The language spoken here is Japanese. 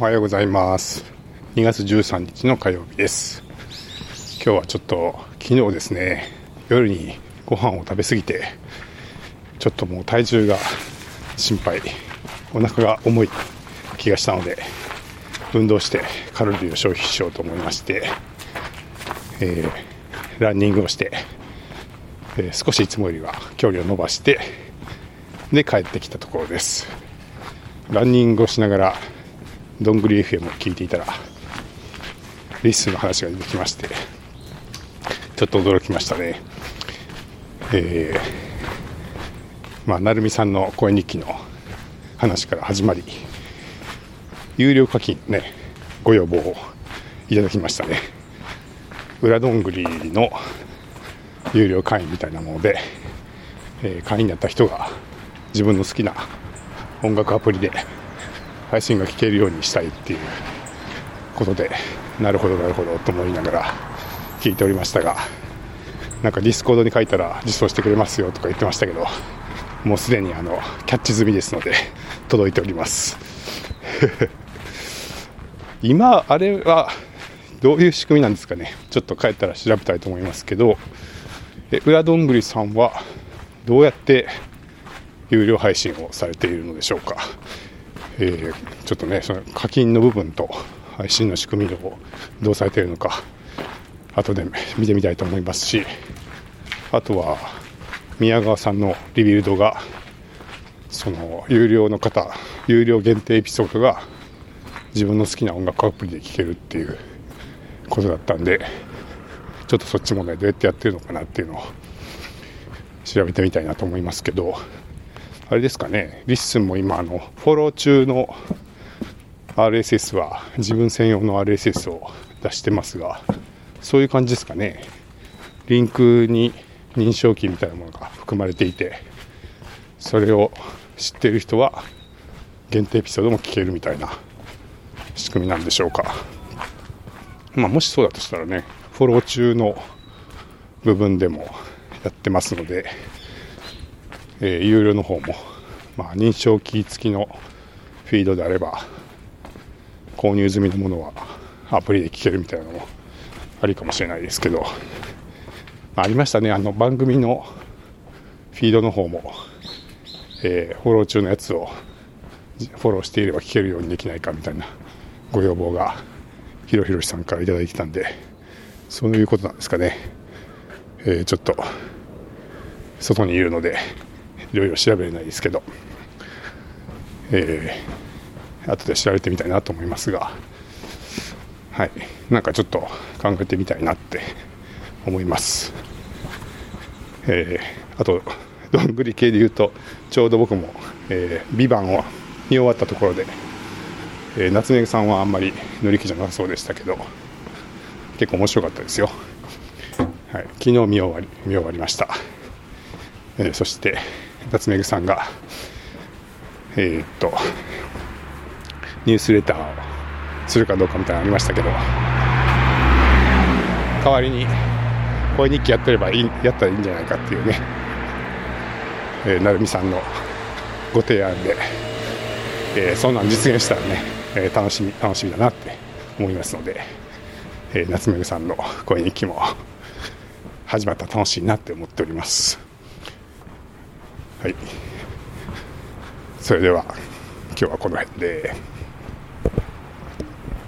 おはようございます。2月13日の火曜日です。今日はちょっと昨日ですね夜にご飯を食べ過ぎてちょっともう体重が心配お腹が重い気がしたので運動してカロリーを消費しようと思いまして、えー、ランニングをして、えー、少しいつもよりは距離を伸ばしてで帰ってきたところです。ランニングをしながらどんぐり FM を聞いていたらリスの話が出てきましてちょっと驚きましたね。えー、まあ成美さんの声日記の話から始まり有料課金ねご要望をいただきましたね。裏どんぐりの有料会員みたいなもので、えー、会員になった人が自分の好きな音楽アプリで配信が聞けるようにしたいっていうことでなるほどなるほどと思いながら聞いておりましたがなんか Discord に書いたら実装してくれますよとか言ってましたけどもうすでにあのキャッチ済みですので届いております。今あれはどういう仕組みなんですかね？ちょっと帰ったら調べたいと思いますけどえ裏どんぐりさんはどうやって有料配信をされているのでしょうか？え、ちょっとねその課金の部分と配信の仕組みをどうされているのか後で見てみたいと思いますしあとは宮川さんのリビルドがその有料の方有料限定エピソードが自分の好きな音楽アプリで聴けるっていうことだったんでちょっとそっちもねどうやってやってるのかなっていうのを調べてみたいなと思いますけどあれですかね、 LISTEN も今、あの、フォロー中の RSS は自分専用の RSS を出してますが、そういう感じですかね。リンクに認証キーみたいなものが含まれていて、それを知っている人は限定エピソードも聞けるみたいな仕組みなんでしょうか。まあ、もしそうだとしたらね、フォロー中の部分でもやってますので、えー、有料の方も、まあ、認証キー付きのフィードであれば購入済みのものはアプリで聞けるみたいなのもありかもしれないですけど、まあ、りましたね。あの番組のフィードの方も、えー、フォロー中のやつをフォローしていれば聞けるようにできないかみたいなご要望がひろひろしさんから頂いてたんでそういうことなんですかね、えー、ちょっと外にいるのでいろいろ調べれないですけど、えー、後で調べてみたいなと思いますが、はい、なんかちょっと考えてみたいなって思います。えー、あと、どんぐり系で言うと、ちょうど僕も、えー、ビバンを見終わったところで、えー、夏目さんはあんまり乗り気じゃなさそうでしたけど、結構面白かったですよ。はい、昨日見終わり見終わりました。えー、そして、夏目さんが、えー、っと、ニュースレターをするかどうかみたいなのありましたけど、代わりに声日記やってればいい、やったらいいんじゃないかっていうね、えー、成美さんのご提案で、えー、そんなん実現したらね、えー、楽しみ、楽しみだなって思いますので、えー、夏目さんの声日記も始まったら楽しいなって思っております。はいそれでは今日はこの辺で。